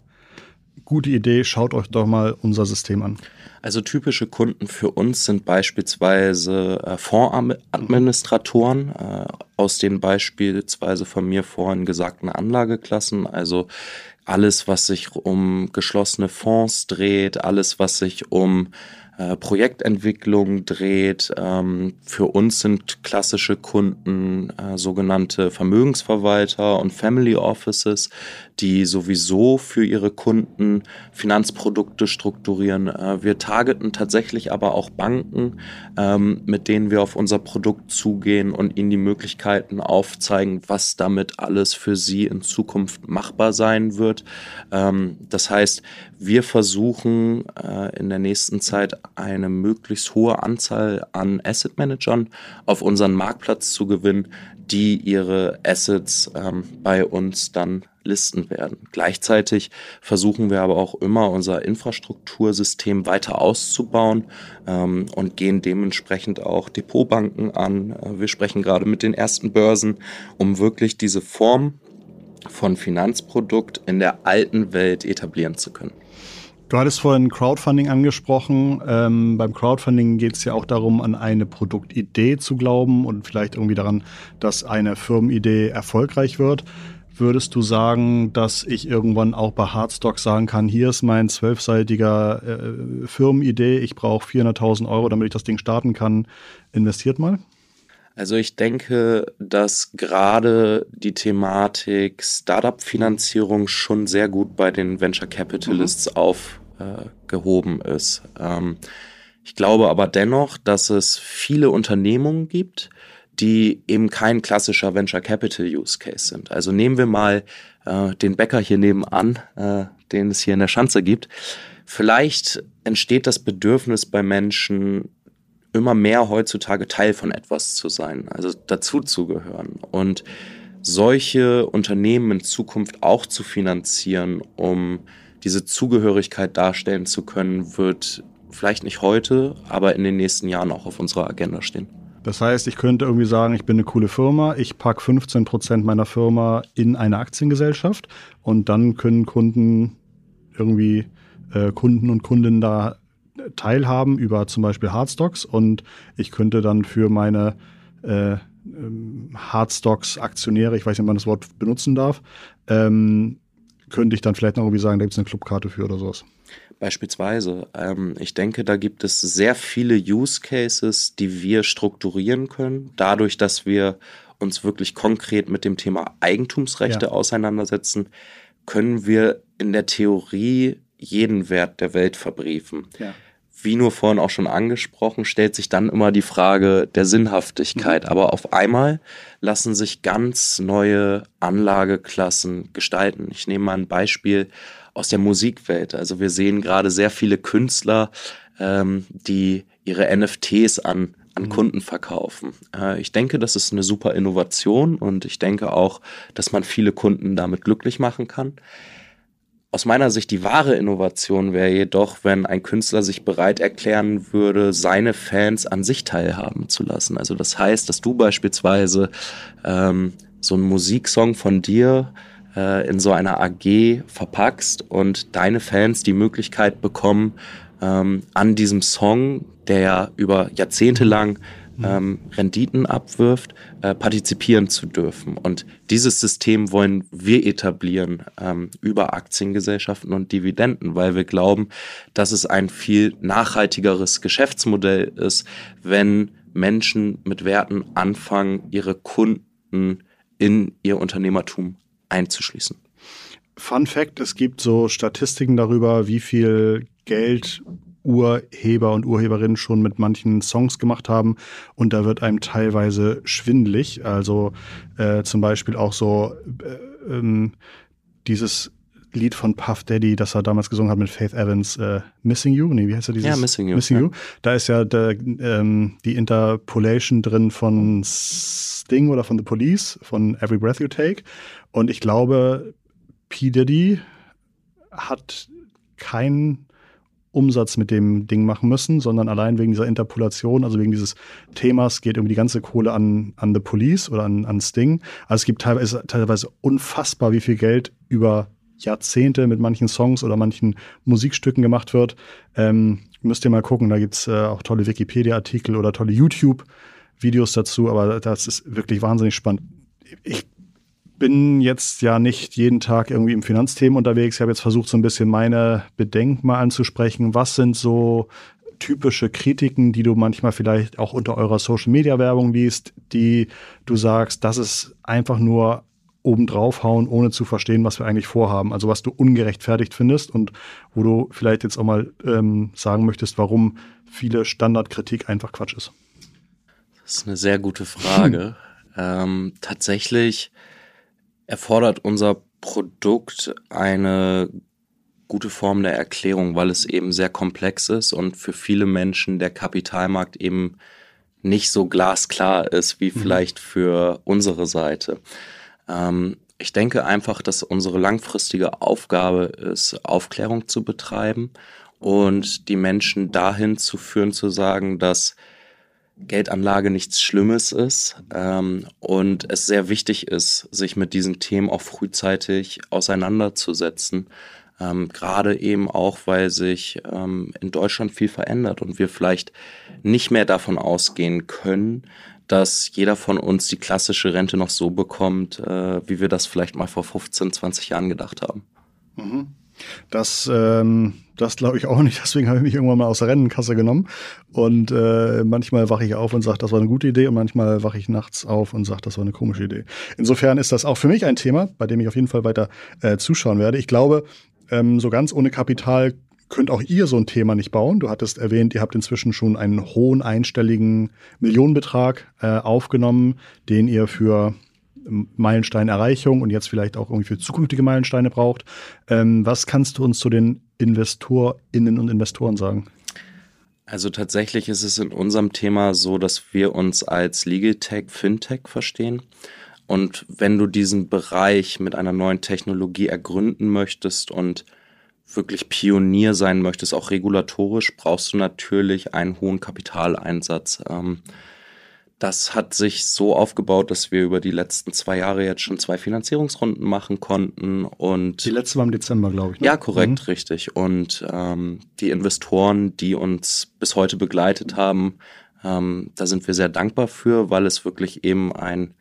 [SPEAKER 2] gute Idee, schaut euch doch mal unser System an.
[SPEAKER 1] Also typische Kunden für uns sind beispielsweise äh, Fondsadministratoren äh, aus den beispielsweise von mir vorhin gesagten Anlageklassen, also alles, was sich um geschlossene Fonds dreht, alles, was sich um äh, Projektentwicklung dreht. Ähm, für uns sind klassische Kunden äh, sogenannte Vermögensverwalter und Family Offices, die sowieso für ihre Kunden Finanzprodukte strukturieren. Äh, wir targeten tatsächlich aber auch Banken, ähm, mit denen wir auf unser Produkt zugehen und ihnen die Möglichkeiten aufzeigen, was damit alles für sie in Zukunft machbar sein wird. Ähm, das heißt, wir versuchen äh, in der nächsten Zeit eine möglichst hohe Anzahl an Asset Managern auf unseren Marktplatz zu gewinnen, die ihre Assets ähm, bei uns dann listen werden. Gleichzeitig versuchen wir aber auch immer unser Infrastruktursystem weiter auszubauen ähm, und gehen dementsprechend auch Depotbanken an. Äh, wir sprechen gerade mit den ersten Börsen, um wirklich diese Form von Finanzprodukt in der alten Welt etablieren zu können.
[SPEAKER 2] Du hattest vorhin Crowdfunding angesprochen. Ähm, beim Crowdfunding geht es ja auch darum, an eine Produktidee zu glauben und vielleicht irgendwie daran, dass eine Firmenidee erfolgreich wird. Würdest du sagen, dass ich irgendwann auch bei Hardstock sagen kann, hier ist mein zwölfseitiger äh, Firmenidee, ich brauche 400.000 Euro, damit ich das Ding starten kann, investiert mal?
[SPEAKER 1] Also ich denke, dass gerade die Thematik Startup-Finanzierung schon sehr gut bei den Venture Capitalists mhm. aufgehoben äh, ist. Ähm, ich glaube aber dennoch, dass es viele Unternehmungen gibt, die eben kein klassischer Venture Capital Use Case sind. Also nehmen wir mal äh, den Bäcker hier nebenan, äh, den es hier in der Schanze gibt. Vielleicht entsteht das Bedürfnis bei Menschen, immer mehr heutzutage Teil von etwas zu sein, also dazu zu gehören. Und solche Unternehmen in Zukunft auch zu finanzieren, um diese Zugehörigkeit darstellen zu können, wird vielleicht nicht heute, aber in den nächsten Jahren auch auf unserer Agenda stehen.
[SPEAKER 2] Das heißt, ich könnte irgendwie sagen, ich bin eine coole Firma, ich packe 15 Prozent meiner Firma in eine Aktiengesellschaft und dann können Kunden irgendwie äh, Kunden und Kundinnen da teilhaben über zum Beispiel Hardstocks und ich könnte dann für meine äh, ähm, Hardstocks Aktionäre, ich weiß nicht, ob man das Wort benutzen darf, ähm, könnte ich dann vielleicht noch irgendwie sagen, da gibt es eine Clubkarte für oder sowas.
[SPEAKER 1] Beispielsweise. Ähm, ich denke, da gibt es sehr viele Use Cases, die wir strukturieren können, dadurch, dass wir uns wirklich konkret mit dem Thema Eigentumsrechte ja. auseinandersetzen, können wir in der Theorie jeden Wert der Welt verbriefen. Ja wie nur vorhin auch schon angesprochen, stellt sich dann immer die Frage der Sinnhaftigkeit. Mhm. Aber auf einmal lassen sich ganz neue Anlageklassen gestalten. Ich nehme mal ein Beispiel aus der Musikwelt. Also wir sehen gerade sehr viele Künstler, ähm, die ihre NFTs an an mhm. Kunden verkaufen. Äh, ich denke, das ist eine super Innovation und ich denke auch, dass man viele Kunden damit glücklich machen kann. Aus meiner Sicht die wahre Innovation wäre jedoch, wenn ein Künstler sich bereit erklären würde, seine Fans an sich teilhaben zu lassen. Also das heißt, dass du beispielsweise ähm, so einen Musiksong von dir äh, in so einer AG verpackst und deine Fans die Möglichkeit bekommen, ähm, an diesem Song, der ja über Jahrzehnte lang. Ähm, Renditen abwirft, äh, partizipieren zu dürfen. Und dieses System wollen wir etablieren ähm, über Aktiengesellschaften und Dividenden, weil wir glauben, dass es ein viel nachhaltigeres Geschäftsmodell ist, wenn Menschen mit Werten anfangen, ihre Kunden in ihr Unternehmertum einzuschließen.
[SPEAKER 2] Fun Fact, es gibt so Statistiken darüber, wie viel Geld Urheber und Urheberinnen schon mit manchen Songs gemacht haben und da wird einem teilweise schwindlig. Also äh, zum Beispiel auch so äh, ähm, dieses Lied von Puff Daddy, das er damals gesungen hat mit Faith Evans, äh, Missing You, nee, wie heißt er dieses?
[SPEAKER 1] Ja, Missing You.
[SPEAKER 2] Missing ja. You. Da ist ja der, ähm, die Interpolation drin von Sting oder von The Police, von Every Breath You Take. Und ich glaube, P. Diddy hat kein Umsatz mit dem Ding machen müssen, sondern allein wegen dieser Interpolation, also wegen dieses Themas, geht irgendwie die ganze Kohle an, an The Police oder an, an Sting. Also es gibt teilweise, teilweise unfassbar, wie viel Geld über Jahrzehnte mit manchen Songs oder manchen Musikstücken gemacht wird. Ähm, müsst ihr mal gucken, da gibt's äh, auch tolle Wikipedia-Artikel oder tolle YouTube-Videos dazu, aber das ist wirklich wahnsinnig spannend. Ich bin jetzt ja nicht jeden Tag irgendwie im Finanzthemen unterwegs. Ich habe jetzt versucht, so ein bisschen meine Bedenken mal anzusprechen. Was sind so typische Kritiken, die du manchmal vielleicht auch unter eurer Social Media Werbung liest, die du sagst, das ist einfach nur obendrauf hauen, ohne zu verstehen, was wir eigentlich vorhaben. Also was du ungerechtfertigt findest und wo du vielleicht jetzt auch mal ähm, sagen möchtest, warum viele Standardkritik einfach Quatsch ist.
[SPEAKER 1] Das ist eine sehr gute Frage. ähm, tatsächlich erfordert unser Produkt eine gute Form der Erklärung, weil es eben sehr komplex ist und für viele Menschen der Kapitalmarkt eben nicht so glasklar ist wie mhm. vielleicht für unsere Seite. Ähm, ich denke einfach, dass unsere langfristige Aufgabe ist, Aufklärung zu betreiben und die Menschen dahin zu führen, zu sagen, dass Geldanlage nichts Schlimmes ist ähm, und es sehr wichtig ist, sich mit diesen Themen auch frühzeitig auseinanderzusetzen. Ähm, Gerade eben auch, weil sich ähm, in Deutschland viel verändert und wir vielleicht nicht mehr davon ausgehen können, dass jeder von uns die klassische Rente noch so bekommt, äh, wie wir das vielleicht mal vor 15, 20 Jahren gedacht haben.
[SPEAKER 2] Mhm. Das, ähm, das glaube ich auch nicht. Deswegen habe ich mich irgendwann mal aus der Rennenkasse genommen. Und äh, manchmal wache ich auf und sage, das war eine gute Idee. Und manchmal wache ich nachts auf und sage, das war eine komische Idee. Insofern ist das auch für mich ein Thema, bei dem ich auf jeden Fall weiter äh, zuschauen werde. Ich glaube, ähm, so ganz ohne Kapital könnt auch ihr so ein Thema nicht bauen. Du hattest erwähnt, ihr habt inzwischen schon einen hohen einstelligen Millionenbetrag äh, aufgenommen, den ihr für ähm, Meilensteinerreichung und jetzt vielleicht auch irgendwie für zukünftige Meilensteine braucht. Ähm, was kannst du uns zu den InvestorInnen und Investoren sagen?
[SPEAKER 1] Also tatsächlich ist es in unserem Thema so, dass wir uns als Legal Tech, Fintech verstehen. Und wenn du diesen Bereich mit einer neuen Technologie ergründen möchtest und wirklich Pionier sein möchtest, auch regulatorisch, brauchst du natürlich einen hohen Kapitaleinsatz. Ähm, das hat sich so aufgebaut, dass wir über die letzten zwei Jahre jetzt schon zwei Finanzierungsrunden machen konnten und
[SPEAKER 2] die letzte war im Dezember, glaube ich.
[SPEAKER 1] Ne? Ja, korrekt, mhm. richtig. Und ähm, die Investoren, die uns bis heute begleitet haben, ähm, da sind wir sehr dankbar für, weil es wirklich eben ein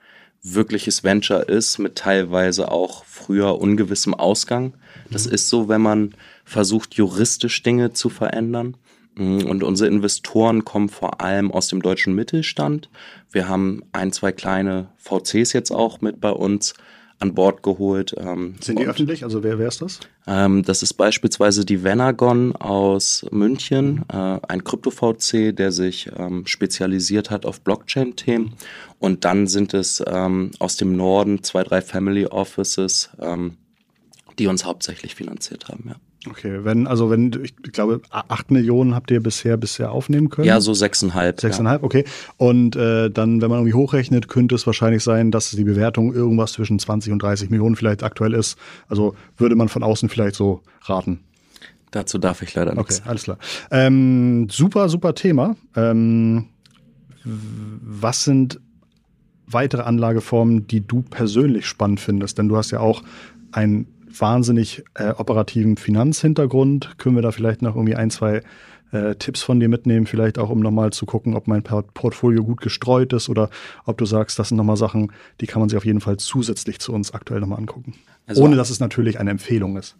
[SPEAKER 1] wirkliches Venture ist mit teilweise auch früher ungewissem Ausgang. Das mhm. ist so, wenn man versucht, juristisch Dinge zu verändern. Mm, und unsere Investoren kommen vor allem aus dem deutschen Mittelstand. Wir haben ein, zwei kleine VCs jetzt auch mit bei uns an Bord geholt.
[SPEAKER 2] Ähm, Sind die öffentlich? Also wer, wer ist das?
[SPEAKER 1] Ähm, das ist beispielsweise die Venagon aus München, äh, ein Krypto-VC, der sich ähm, spezialisiert hat auf Blockchain-Themen. Und dann sind es ähm, aus dem Norden zwei, drei Family Offices, ähm, die uns hauptsächlich finanziert haben, ja.
[SPEAKER 2] Okay, wenn, also wenn, ich glaube, acht Millionen habt ihr bisher bisher aufnehmen können?
[SPEAKER 1] Ja, so sechseinhalb.
[SPEAKER 2] Sechseinhalb, ja. okay. Und äh, dann, wenn man irgendwie hochrechnet, könnte es wahrscheinlich sein, dass die Bewertung irgendwas zwischen 20 und 30 Millionen vielleicht aktuell ist. Also würde man von außen vielleicht so raten.
[SPEAKER 1] Dazu darf ich leider
[SPEAKER 2] nichts. Okay, alles klar. Ähm, super, super Thema. Ähm, was sind weitere Anlageformen, die du persönlich spannend findest? Denn du hast ja auch ein wahnsinnig äh, operativen Finanzhintergrund. Können wir da vielleicht noch irgendwie ein, zwei äh, Tipps von dir mitnehmen, vielleicht auch um nochmal zu gucken, ob mein Portfolio gut gestreut ist oder ob du sagst, das sind nochmal Sachen, die kann man sich auf jeden Fall zusätzlich zu uns aktuell nochmal angucken. Also Ohne dass es natürlich eine Empfehlung ist.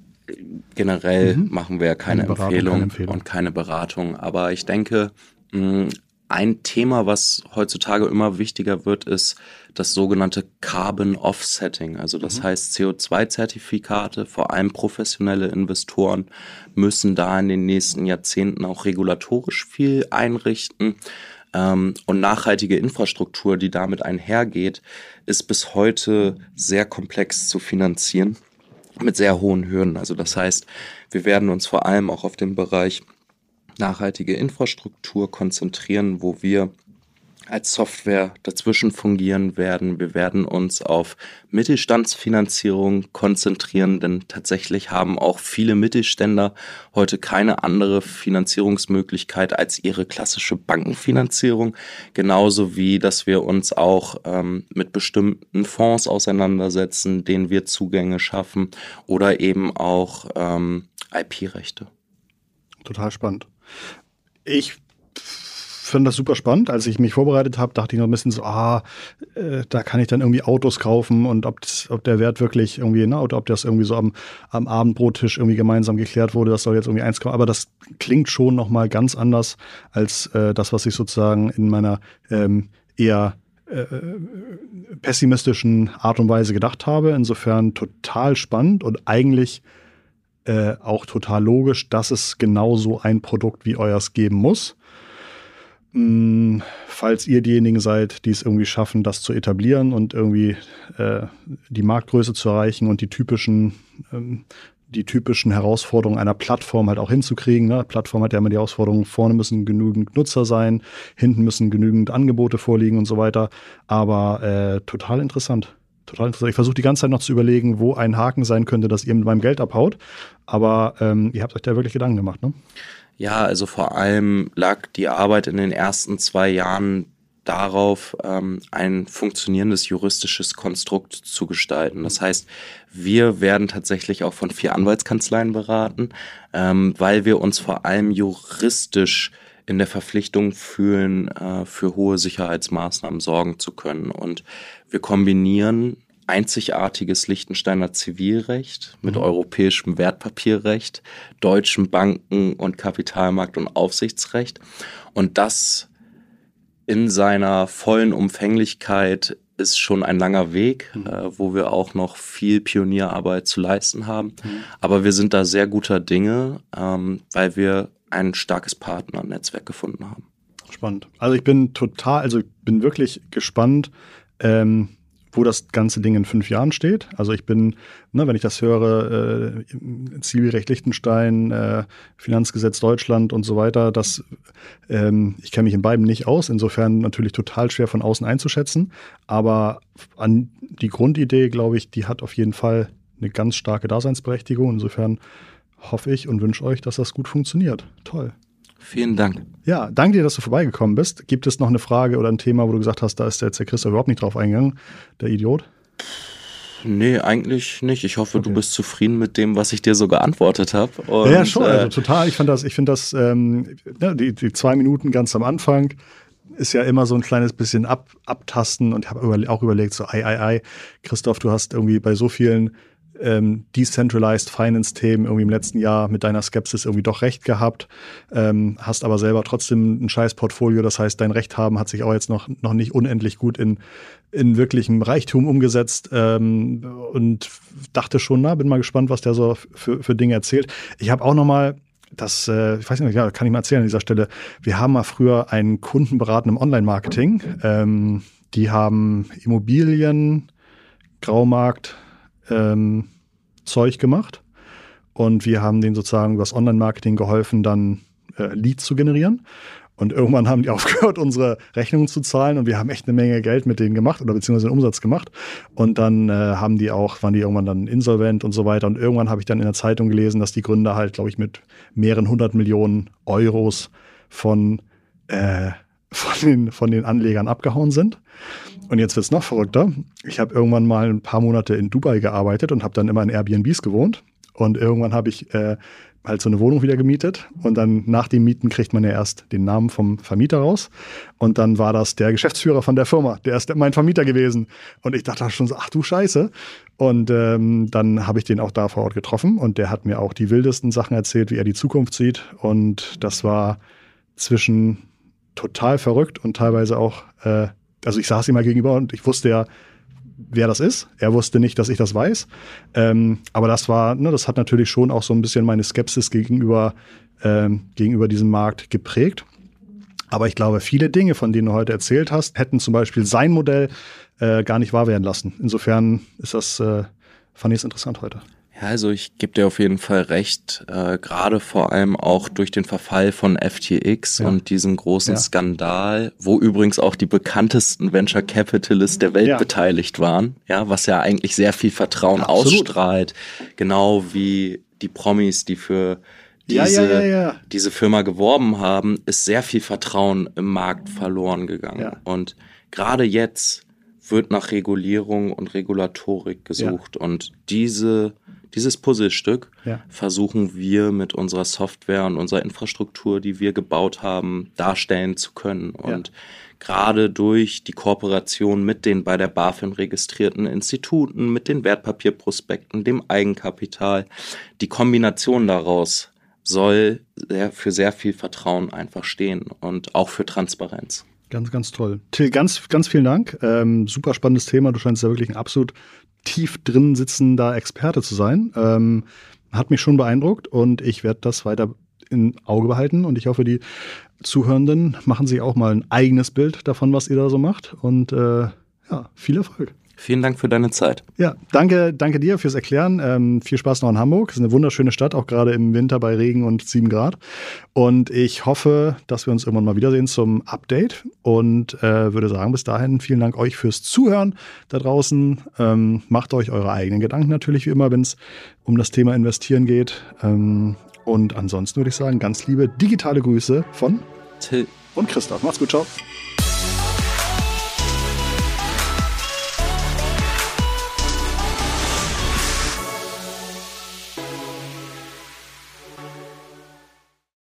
[SPEAKER 1] Generell mhm. machen wir keine, Beratung, Empfehlung keine Empfehlung und keine Beratung. Aber ich denke, mh, ein Thema, was heutzutage immer wichtiger wird, ist das sogenannte Carbon Offsetting. Also das mhm. heißt CO2-Zertifikate, vor allem professionelle Investoren müssen da in den nächsten Jahrzehnten auch regulatorisch viel einrichten. Ähm, und nachhaltige Infrastruktur, die damit einhergeht, ist bis heute sehr komplex zu finanzieren mit sehr hohen Hürden. Also das heißt, wir werden uns vor allem auch auf den Bereich nachhaltige Infrastruktur konzentrieren, wo wir als Software dazwischen fungieren werden. Wir werden uns auf Mittelstandsfinanzierung konzentrieren, denn tatsächlich haben auch viele Mittelständler heute keine andere Finanzierungsmöglichkeit als ihre klassische Bankenfinanzierung. Genauso wie, dass wir uns auch ähm, mit bestimmten Fonds auseinandersetzen, denen wir Zugänge schaffen oder eben auch ähm, IP-Rechte.
[SPEAKER 2] Total spannend. Ich finde das super spannend. Als ich mich vorbereitet habe, dachte ich noch ein bisschen so, ah, äh, da kann ich dann irgendwie Autos kaufen und ob, das, ob der Wert wirklich irgendwie, ne, oder ob das irgendwie so am, am Abendbrottisch irgendwie gemeinsam geklärt wurde, das soll jetzt irgendwie eins kommen. Aber das klingt schon nochmal ganz anders als äh, das, was ich sozusagen in meiner ähm, eher äh, pessimistischen Art und Weise gedacht habe. Insofern total spannend und eigentlich äh, auch total logisch, dass es genau so ein Produkt wie euers geben muss. Falls ihr diejenigen seid, die es irgendwie schaffen, das zu etablieren und irgendwie äh, die Marktgröße zu erreichen und die typischen, ähm, die typischen Herausforderungen einer Plattform halt auch hinzukriegen. Ne? Plattform hat ja immer die Herausforderung, vorne müssen genügend Nutzer sein, hinten müssen genügend Angebote vorliegen und so weiter. Aber äh, total interessant. Total interessant. Ich versuche die ganze Zeit noch zu überlegen, wo ein Haken sein könnte, dass ihr mit meinem Geld abhaut. Aber ähm, ihr habt euch da wirklich Gedanken gemacht, ne?
[SPEAKER 1] Ja, also vor allem lag die Arbeit in den ersten zwei Jahren darauf, ähm, ein funktionierendes juristisches Konstrukt zu gestalten. Das heißt, wir werden tatsächlich auch von vier Anwaltskanzleien beraten, ähm, weil wir uns vor allem juristisch in der Verpflichtung fühlen, äh, für hohe Sicherheitsmaßnahmen sorgen zu können. Und wir kombinieren einzigartiges Liechtensteiner Zivilrecht mit mhm. europäischem Wertpapierrecht, deutschem Banken- und Kapitalmarkt- und Aufsichtsrecht. Und das in seiner vollen Umfänglichkeit ist schon ein langer Weg, mhm. äh, wo wir auch noch viel Pionierarbeit zu leisten haben. Mhm. Aber wir sind da sehr guter Dinge, ähm, weil wir ein starkes Partnernetzwerk gefunden haben.
[SPEAKER 2] Spannend. Also ich bin total, also ich bin wirklich gespannt, ähm, wo das ganze Ding in fünf Jahren steht. Also ich bin, ne, wenn ich das höre, äh, Zivilrecht Liechtenstein, äh, Finanzgesetz Deutschland und so weiter, das, ähm, ich kenne mich in beiden nicht aus, insofern natürlich total schwer von außen einzuschätzen. Aber an die Grundidee, glaube ich, die hat auf jeden Fall eine ganz starke Daseinsberechtigung. Insofern hoffe ich und wünsche euch, dass das gut funktioniert. Toll.
[SPEAKER 1] Vielen Dank.
[SPEAKER 2] Ja, danke dir, dass du vorbeigekommen bist. Gibt es noch eine Frage oder ein Thema, wo du gesagt hast, da ist jetzt der Christoph überhaupt nicht drauf eingegangen, der Idiot?
[SPEAKER 1] Nee, eigentlich nicht. Ich hoffe, okay. du bist zufrieden mit dem, was ich dir so geantwortet habe.
[SPEAKER 2] Ja, ja, schon, also äh, total. Ich fand das, ich finde das, ähm, ja, die, die zwei Minuten ganz am Anfang ist ja immer so ein kleines bisschen ab, abtasten und ich habe auch überlegt, so, ei, ei, ei, Christoph, du hast irgendwie bei so vielen ähm, Decentralized Finance-Themen irgendwie im letzten Jahr mit deiner Skepsis irgendwie doch recht gehabt, ähm, hast aber selber trotzdem ein scheiß Portfolio. Das heißt, dein Recht haben hat sich auch jetzt noch, noch nicht unendlich gut in, in wirklichem Reichtum umgesetzt ähm, und dachte schon, na, bin mal gespannt, was der so für, für Dinge erzählt. Ich habe auch noch mal das, äh, ich weiß nicht, ja, kann ich mal erzählen an dieser Stelle. Wir haben mal früher einen Kunden beraten im Online-Marketing. Ähm, die haben Immobilien, Graumarkt, ähm, Zeug gemacht. Und wir haben denen sozusagen über das Online-Marketing geholfen, dann äh, Leads zu generieren. Und irgendwann haben die aufgehört, unsere Rechnungen zu zahlen und wir haben echt eine Menge Geld mit denen gemacht oder beziehungsweise einen Umsatz gemacht. Und dann äh, haben die auch, waren die irgendwann dann insolvent und so weiter. Und irgendwann habe ich dann in der Zeitung gelesen, dass die Gründer halt, glaube ich, mit mehreren hundert Millionen Euros von, äh, von, den, von den Anlegern abgehauen sind. Und jetzt wird es noch verrückter. Ich habe irgendwann mal ein paar Monate in Dubai gearbeitet und habe dann immer in Airbnbs gewohnt. Und irgendwann habe ich äh, halt so eine Wohnung wieder gemietet. Und dann nach dem Mieten kriegt man ja erst den Namen vom Vermieter raus. Und dann war das der Geschäftsführer von der Firma. Der ist mein Vermieter gewesen. Und ich dachte schon so, ach du Scheiße. Und ähm, dann habe ich den auch da vor Ort getroffen. Und der hat mir auch die wildesten Sachen erzählt, wie er die Zukunft sieht. Und das war zwischen total verrückt und teilweise auch äh, also ich saß ihm mal gegenüber und ich wusste ja, wer das ist. Er wusste nicht, dass ich das weiß. Ähm, aber das war, ne, das hat natürlich schon auch so ein bisschen meine Skepsis gegenüber, ähm, gegenüber diesem Markt geprägt. Aber ich glaube, viele Dinge, von denen du heute erzählt hast, hätten zum Beispiel sein Modell äh, gar nicht wahr werden lassen. Insofern ist das, äh, fand ich es interessant heute.
[SPEAKER 1] Ja, also ich gebe dir auf jeden Fall recht, äh, gerade vor allem auch durch den Verfall von FTX ja. und diesem großen ja. Skandal, wo übrigens auch die bekanntesten Venture Capitalists der Welt ja. beteiligt waren, ja, was ja eigentlich sehr viel Vertrauen ausstrahlt, genau wie die Promis, die für diese, diese Firma geworben haben, ist sehr viel Vertrauen im Markt verloren gegangen. Und gerade jetzt wird nach Regulierung und Regulatorik gesucht und diese dieses Puzzlestück ja. versuchen wir mit unserer Software und unserer Infrastruktur, die wir gebaut haben, darstellen zu können. Und ja. gerade durch die Kooperation mit den bei der BaFin registrierten Instituten, mit den Wertpapierprospekten, dem Eigenkapital, die Kombination daraus soll sehr, für sehr viel Vertrauen einfach stehen und auch für Transparenz.
[SPEAKER 2] Ganz, ganz toll. Till, ganz, ganz vielen Dank. Ähm, super spannendes Thema. Du scheinst ja wirklich ein absolut tief drin sitzender Experte zu sein. Ähm, hat mich schon beeindruckt und ich werde das weiter im Auge behalten und ich hoffe, die Zuhörenden machen sich auch mal ein eigenes Bild davon, was ihr da so macht und äh, ja, viel Erfolg.
[SPEAKER 1] Vielen Dank für deine Zeit.
[SPEAKER 2] Ja, danke, danke dir fürs Erklären. Ähm, viel Spaß noch in Hamburg. Es ist eine wunderschöne Stadt, auch gerade im Winter bei Regen und 7 Grad. Und ich hoffe, dass wir uns irgendwann mal wiedersehen zum Update. Und äh, würde sagen, bis dahin vielen Dank euch fürs Zuhören da draußen. Ähm, macht euch eure eigenen Gedanken natürlich wie immer, wenn es um das Thema Investieren geht. Ähm, und ansonsten würde ich sagen, ganz liebe digitale Grüße von
[SPEAKER 1] Till
[SPEAKER 2] und Christoph. Macht's gut, ciao.